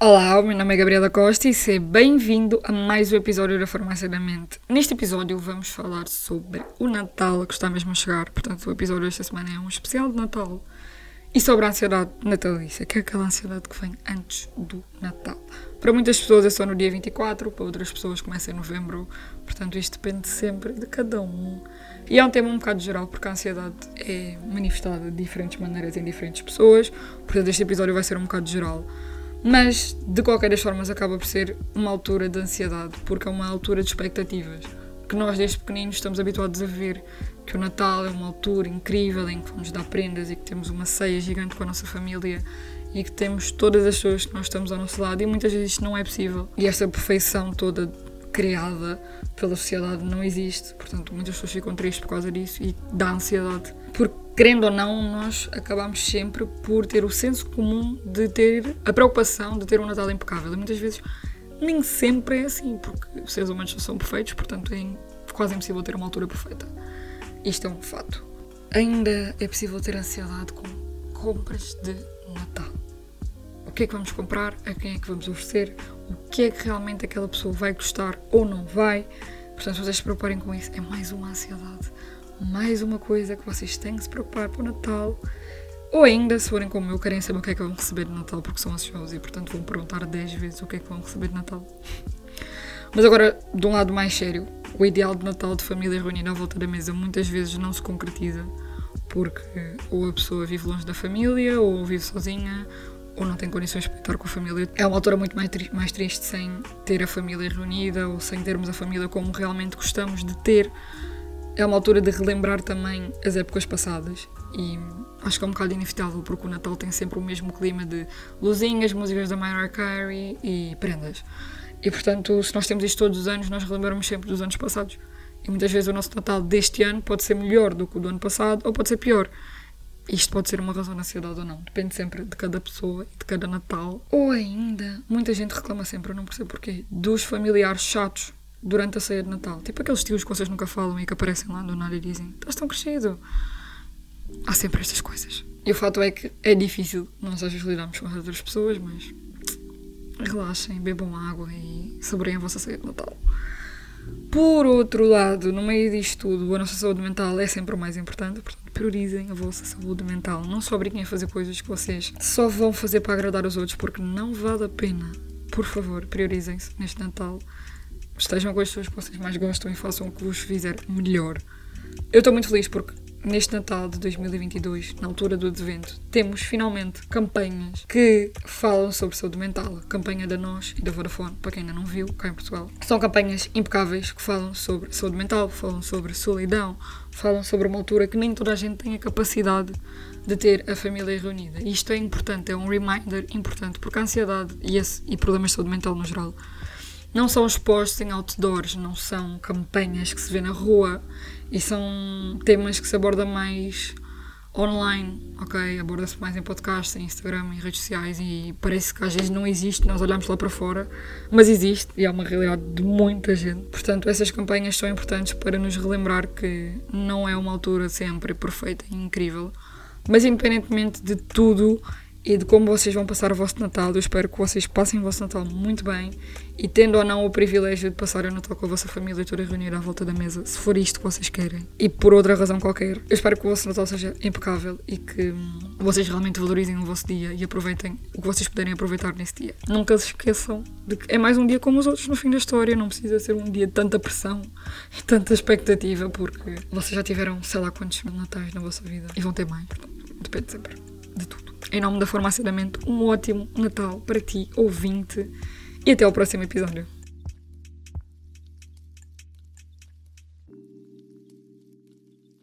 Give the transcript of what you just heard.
Olá, o meu nome é Gabriela Costa e seja bem-vindo a mais um episódio da Farmácia da Mente. Neste episódio vamos falar sobre o Natal que está mesmo a chegar, portanto o episódio desta semana é um especial de Natal e sobre a ansiedade natalícia, que é aquela ansiedade que vem antes do Natal. Para muitas pessoas é só no dia 24, para outras pessoas começa em novembro, portanto isto depende sempre de cada um. E é um tema um bocado geral, porque a ansiedade é manifestada de diferentes maneiras em diferentes pessoas, portanto este episódio vai ser um bocado geral. Mas, de qualquer das formas, acaba por ser uma altura de ansiedade, porque é uma altura de expectativas. Que nós, desde pequeninos, estamos habituados a ver que o Natal é uma altura incrível em que vamos dar prendas e que temos uma ceia gigante com a nossa família e que temos todas as pessoas que nós estamos ao nosso lado e muitas vezes isto não é possível. E esta perfeição toda criada pela sociedade não existe, portanto, muitas pessoas ficam tristes por causa disso e dá ansiedade. Porque querendo ou não, nós acabamos sempre por ter o senso comum de ter a preocupação de ter um Natal impecável. E muitas vezes nem sempre é assim, porque os seres humanos são perfeitos, portanto é quase impossível ter uma altura perfeita. Isto é um fato. Ainda é possível ter ansiedade com compras de Natal. Que é que vamos comprar? A quem é que vamos oferecer? O que é que realmente aquela pessoa vai gostar ou não vai? Portanto, vocês se preocuparem com isso, é mais uma ansiedade mais uma coisa que vocês têm que se preocupar para o Natal. Ou ainda, se forem como eu, querem saber o que é que vão receber de Natal porque são ansiosos e, portanto, vão perguntar 10 vezes o que é que vão receber de Natal. Mas agora, de um lado mais sério, o ideal de Natal de família reunida à volta da mesa muitas vezes não se concretiza porque ou a pessoa vive longe da família, ou vive sozinha, ou não tem condições para estar com a família. É uma altura muito mais, tri mais triste sem ter a família reunida ou sem termos a família como realmente gostamos de ter é uma altura de relembrar também as épocas passadas e acho que é um bocado inevitável porque o Natal tem sempre o mesmo clima de luzinhas, músicas da Mariah Carey e prendas. E portanto, se nós temos isto todos os anos, nós relembramos sempre dos anos passados. E muitas vezes o nosso Natal deste ano pode ser melhor do que o do ano passado ou pode ser pior. Isto pode ser uma razão de ansiedade ou não. Depende sempre de cada pessoa e de cada Natal. Ou ainda, muita gente reclama sempre, eu não percebo porquê, dos familiares chatos durante a ceia de Natal. Tipo aqueles tios que vocês nunca falam e que aparecem lá do nada e dizem: Estás tão crescido. Há sempre estas coisas. E o fato é que é difícil nós às vezes lidarmos com as outras pessoas, mas relaxem, bebam água e saboreiem a vossa ceia de Natal. Por outro lado, no meio disto tudo, a nossa saúde mental é sempre o mais importante, portanto, priorizem a vossa saúde mental. Não só obriguem a fazer coisas que vocês só vão fazer para agradar os outros, porque não vale a pena. Por favor, priorizem-se neste Natal estejam com as pessoas que vocês mais gostam e façam o que vos fizer melhor. Eu estou muito feliz porque neste Natal de 2022, na altura do advento, temos finalmente campanhas que falam sobre saúde mental. Campanha da Nós e da Vodafone, para quem ainda não viu, cá em Portugal. São campanhas impecáveis que falam sobre saúde mental, falam sobre solidão, falam sobre uma altura que nem toda a gente tem a capacidade de ter a família reunida. E isto é importante, é um reminder importante, porque a ansiedade e, esse, e problemas de saúde mental no geral não são expostos em outdoors, não são campanhas que se vê na rua e são temas que se aborda mais online, ok? Aborda-se mais em podcasts, em Instagram, em redes sociais e parece que às vezes não existe, nós olhamos lá para fora, mas existe e é uma realidade de muita gente. Portanto, essas campanhas são importantes para nos relembrar que não é uma altura sempre perfeita e incrível, mas independentemente de tudo e de como vocês vão passar o vosso Natal. Eu espero que vocês passem o vosso Natal muito bem e tendo ou não o privilégio de passar o Natal com a vossa família toda reunida à volta da mesa, se for isto que vocês querem e por outra razão qualquer. Eu espero que o vosso Natal seja impecável e que hum, vocês realmente valorizem o vosso dia e aproveitem o que vocês puderem aproveitar nesse dia. Nunca se esqueçam de que é mais um dia como os outros no fim da história, não precisa ser um dia de tanta pressão e tanta expectativa porque vocês já tiveram sei lá quantos natais na vossa vida e vão ter mais, portanto, depende sempre de tudo. Em nome da Farmácia da Mente, um ótimo Natal para ti, ouvinte, e até ao próximo episódio.